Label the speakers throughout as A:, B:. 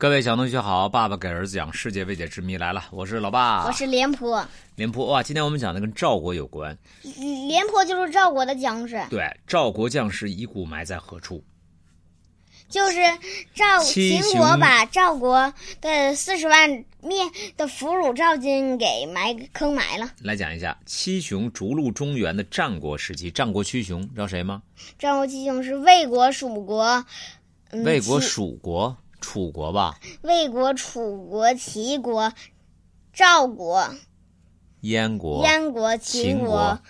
A: 各位小同学好，爸爸给儿子讲世界未解之谜来了，我是老爸，
B: 我是廉颇。
A: 廉颇哇，今天我们讲的跟赵国有关。
B: 廉颇就是赵国的将士。
A: 对，赵国将士遗骨埋在何处？
B: 就是赵秦国把赵国的四十万灭的俘虏赵军给埋坑埋了。
A: 来讲一下七雄逐鹿中原的战国时期，战国七雄知道谁吗？
B: 战国七雄是魏国、蜀国。
A: 魏国、蜀国。楚国吧，
B: 魏国、楚国、齐国、赵国、
A: 燕国、
B: 燕国、秦
A: 国、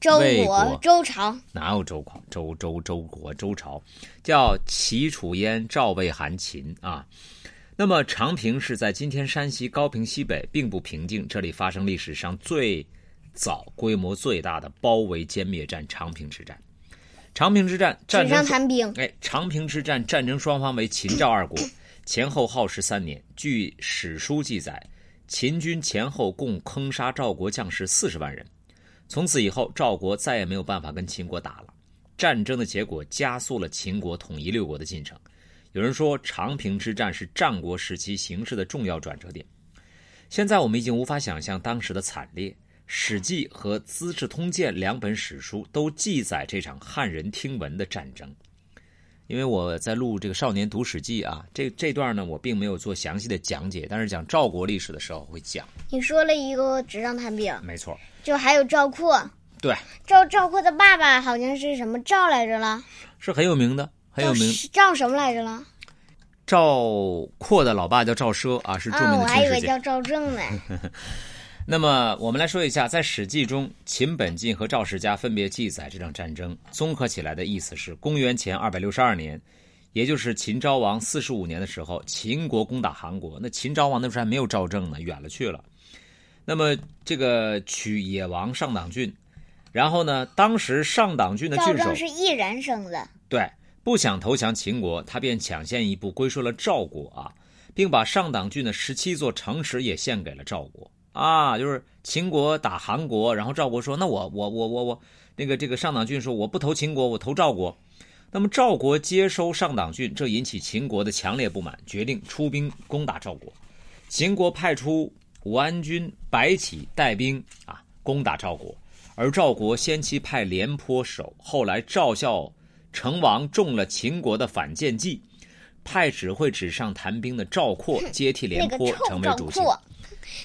B: 周国、周朝，
A: 哪有周国？周周周国、周朝，叫齐、楚、燕、赵、魏、韩、秦啊。那么长平是在今天山西高平西北，并不平静。这里发生历史上最早、规模最大的包围歼灭战——长平之战。长平之战，纸
B: 上谈兵。
A: 哎，长平之战战争双方为秦赵二国。前后耗时三年，据史书记载，秦军前后共坑杀赵国将士四十万人。从此以后，赵国再也没有办法跟秦国打了。战争的结果加速了秦国统一六国的进程。有人说，长平之战是战国时期形势的重要转折点。现在我们已经无法想象当时的惨烈。《史记》和《资治通鉴》两本史书都记载这场汉人听闻的战争。因为我在录这个《少年读史记》啊，这这段呢，我并没有做详细的讲解，但是讲赵国历史的时候会讲。
B: 你说了一个纸上谈兵，
A: 没错，
B: 就还有赵括。
A: 对，
B: 赵赵括的爸爸好像是什么赵来着了？
A: 是很有名的，很有名。
B: 赵什么来着了？
A: 赵括的老爸叫赵奢啊，是著名的
B: 我还以为叫赵正呢。
A: 那么我们来说一下，在《史记》中，秦本纪和赵世家分别记载这场战争。综合起来的意思是：公元前二百六十二年，也就是秦昭王四十五年的时候，秦国攻打韩国。那秦昭王那时候还没有赵政呢，远了去了。那么这个取野王上党郡，然后呢，当时上党郡的郡守
B: 是一人生的，
A: 对，不想投降秦国，他便抢先一步归顺了赵国啊，并把上党郡的十七座城池也献给了赵国。啊，就是秦国打韩国，然后赵国说：“那我我我我我，那个这个上党郡说我不投秦国，我投赵国。”那么赵国接收上党郡，这引起秦国的强烈不满，决定出兵攻打赵国。秦国派出武安君白起带兵啊攻打赵国，而赵国先期派廉颇守，后来赵孝成王中了秦国的反间计，派只会纸上谈兵的赵括接替廉颇成为主席。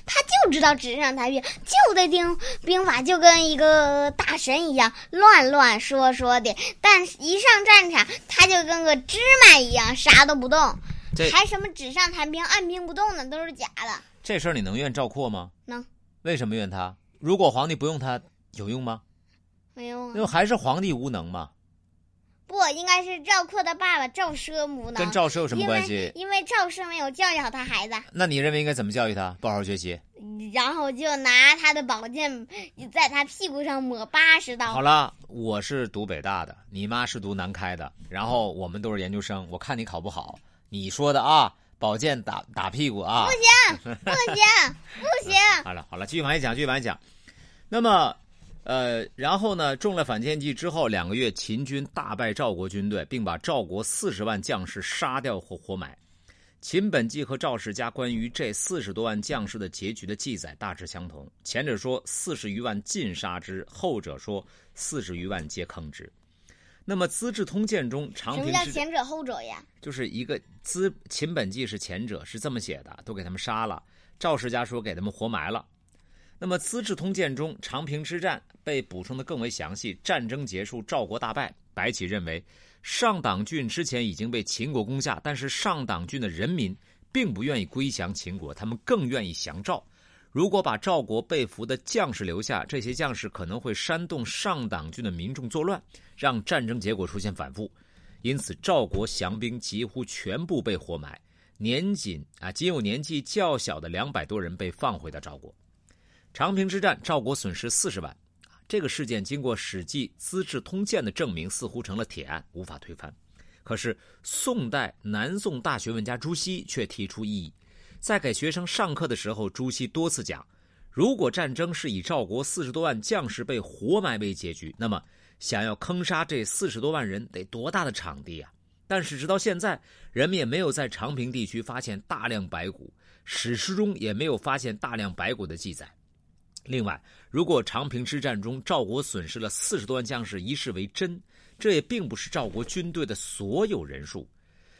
B: 他就知道纸上谈兵，就得听兵法，就跟一个大神一样乱乱说说的。但一上战场，他就跟个芝麻一样，啥都不动，还什么纸上谈兵、按兵不动呢，都是假的。
A: 这事儿你能怨赵括吗？
B: 能。
A: 为什么怨他？如果皇帝不用他，有用吗？
B: 没用啊。
A: 那还是皇帝无能吗？
B: 不应该是赵括的爸爸赵奢母呢，
A: 跟赵奢有什么关系？
B: 因为赵奢没有教育好他孩子。
A: 那你认为应该怎么教育他？不好好学习，
B: 然后就拿他的宝剑在他屁股上抹八十刀。
A: 好了，我是读北大的，你妈是读南开的，然后我们都是研究生。我看你考不好，你说的啊，宝剑打打屁股啊，
B: 不行，不行，不行。
A: 好了好了，继续往下讲，继续往下讲。那么。呃，然后呢，中了反间计之后，两个月，秦军大败赵国军队，并把赵国四十万将士杀掉或活埋。秦本纪和赵世家关于这四十多万将士的结局的记载大致相同，前者说四十余万尽杀之，后者说四十余万皆坑之。那么《资治通鉴》中，长平什
B: 么叫前者后者呀？
A: 就是一个资秦本纪是前者，是这么写的，都给他们杀了；赵世家说给他们活埋了。那么《资治通鉴》中长平之战被补充的更为详细。战争结束，赵国大败。白起认为，上党郡之前已经被秦国攻下，但是上党郡的人民并不愿意归降秦国，他们更愿意降赵。如果把赵国被俘的将士留下，这些将士可能会煽动上党郡的民众作乱，让战争结果出现反复。因此，赵国降兵几乎全部被活埋，年仅啊仅有年纪较小的两百多人被放回到赵国。长平之战，赵国损失四十万，这个事件经过《史记·资治通鉴》的证明，似乎成了铁案，无法推翻。可是，宋代南宋大学问家朱熹却提出异议。在给学生上课的时候，朱熹多次讲：如果战争是以赵国四十多万将士被活埋为结局，那么想要坑杀这四十多万人，得多大的场地啊！但是直到现在，人们也没有在长平地区发现大量白骨，史书中也没有发现大量白骨的记载。另外，如果长平之战中赵国损失了四十多万将士一事为真，这也并不是赵国军队的所有人数。《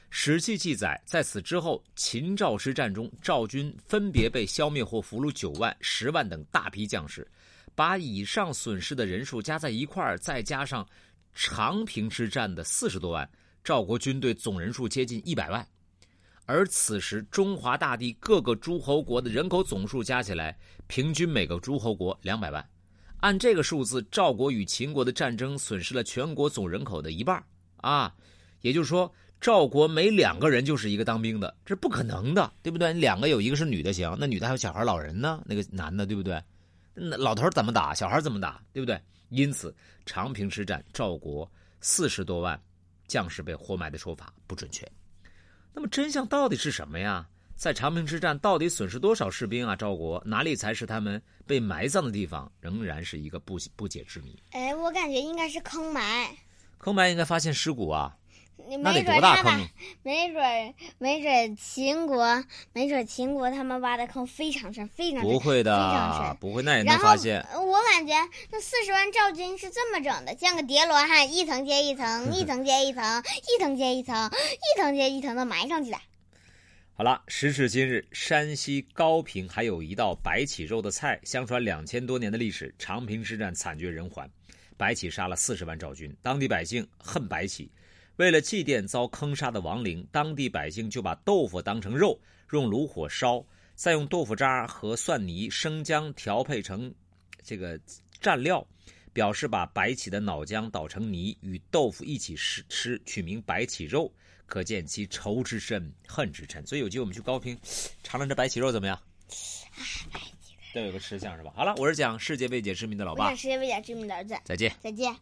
A: 史记》记载，在此之后，秦赵之战中，赵军分别被消灭或俘虏九万、十万等大批将士，把以上损失的人数加在一块儿，再加上长平之战的四十多万，赵国军队总人数接近一百万。而此时，中华大地各个诸侯国的人口总数加起来，平均每个诸侯国两百万。按这个数字，赵国与秦国的战争损失了全国总人口的一半啊！也就是说，赵国每两个人就是一个当兵的，这不可能的，对不对？两个有一个是女的行，那女的还有小孩、老人呢，那个男的，对不对？那老头怎么打，小孩怎么打，对不对？因此，长平之战，赵国四十多万将士被活埋的说法不准确。那么真相到底是什么呀？在长平之战到底损失多少士兵啊？赵国哪里才是他们被埋葬的地方，仍然是一个不不解之谜。
B: 哎，我感觉应该是坑埋。
A: 坑埋应该发现尸骨啊？那
B: 得
A: 多大坑？
B: 没准没准秦国，没准秦国他们挖的坑非常深，非常深，
A: 不会的，
B: 非常深，
A: 不会，那也能发现。
B: 我感觉那四十万赵军是这么整的，像个叠罗汉，一层接一层，一层接一层，一层接一层，一层接一层的埋上去的。
A: 好了，时至今日，山西高平还有一道白起肉的菜，相传两千多年的历史。长平之战惨绝人寰，白起杀了四十万赵军，当地百姓恨白起。为了祭奠遭坑杀的亡灵，当地百姓就把豆腐当成肉，用炉火烧，再用豆腐渣和蒜泥、生姜调配成这个蘸料，表示把白起的脑浆捣成泥，与豆腐一起吃吃，取名白起肉，可见其仇之深，恨之深。所以有机会我们去高平尝尝这白起肉怎么样？都有个吃相是吧？好了，我是讲世界未解之谜的老爸，
B: 世界未解之谜的儿子，
A: 再见，
B: 再见。